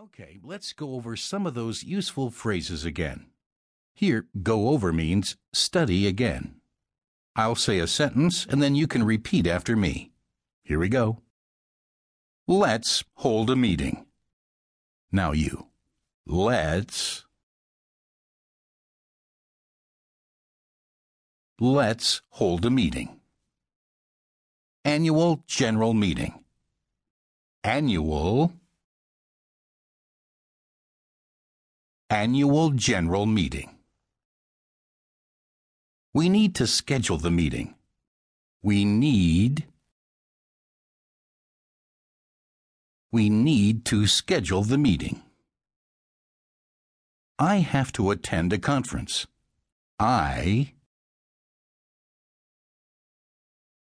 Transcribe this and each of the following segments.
Okay, let's go over some of those useful phrases again. Here, go over means study again. I'll say a sentence and then you can repeat after me. Here we go. Let's hold a meeting. Now you. Let's. Let's hold a meeting. Annual General Meeting. Annual. Annual General Meeting. We need to schedule the meeting. We need. We need to schedule the meeting. I have to attend a conference. I.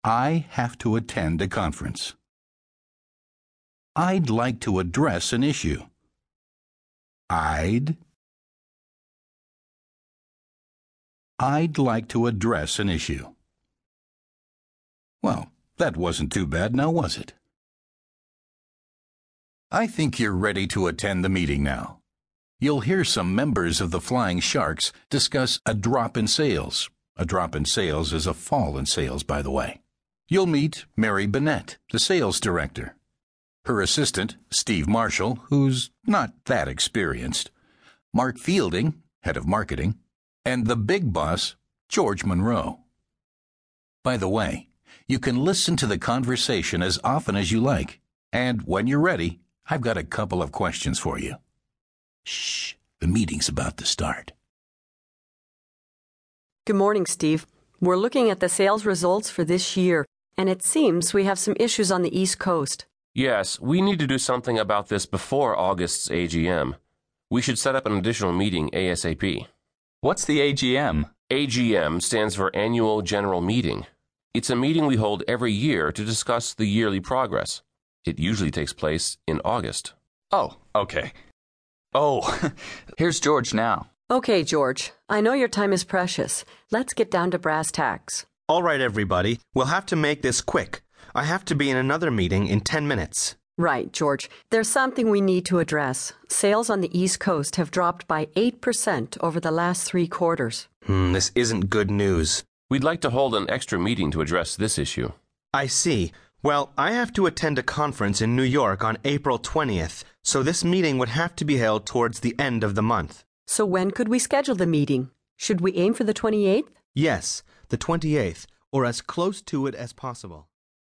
I have to attend a conference. I'd like to address an issue. I'd. I'd like to address an issue. Well, that wasn't too bad now, was it? I think you're ready to attend the meeting now. You'll hear some members of the Flying Sharks discuss a drop in sales. A drop in sales is a fall in sales, by the way. You'll meet Mary Bennett, the sales director. Her assistant, Steve Marshall, who's not that experienced. Mark Fielding, head of marketing. And the big boss, George Monroe. By the way, you can listen to the conversation as often as you like. And when you're ready, I've got a couple of questions for you. Shh, the meeting's about to start. Good morning, Steve. We're looking at the sales results for this year, and it seems we have some issues on the East Coast. Yes, we need to do something about this before August's AGM. We should set up an additional meeting ASAP. What's the AGM? AGM stands for Annual General Meeting. It's a meeting we hold every year to discuss the yearly progress. It usually takes place in August. Oh, okay. Oh, here's George now. Okay, George, I know your time is precious. Let's get down to brass tacks. All right, everybody. We'll have to make this quick. I have to be in another meeting in 10 minutes. Right, George. There's something we need to address. Sales on the East Coast have dropped by 8% over the last three quarters. Hmm, this isn't good news. We'd like to hold an extra meeting to address this issue. I see. Well, I have to attend a conference in New York on April 20th, so this meeting would have to be held towards the end of the month. So when could we schedule the meeting? Should we aim for the 28th? Yes, the 28th, or as close to it as possible.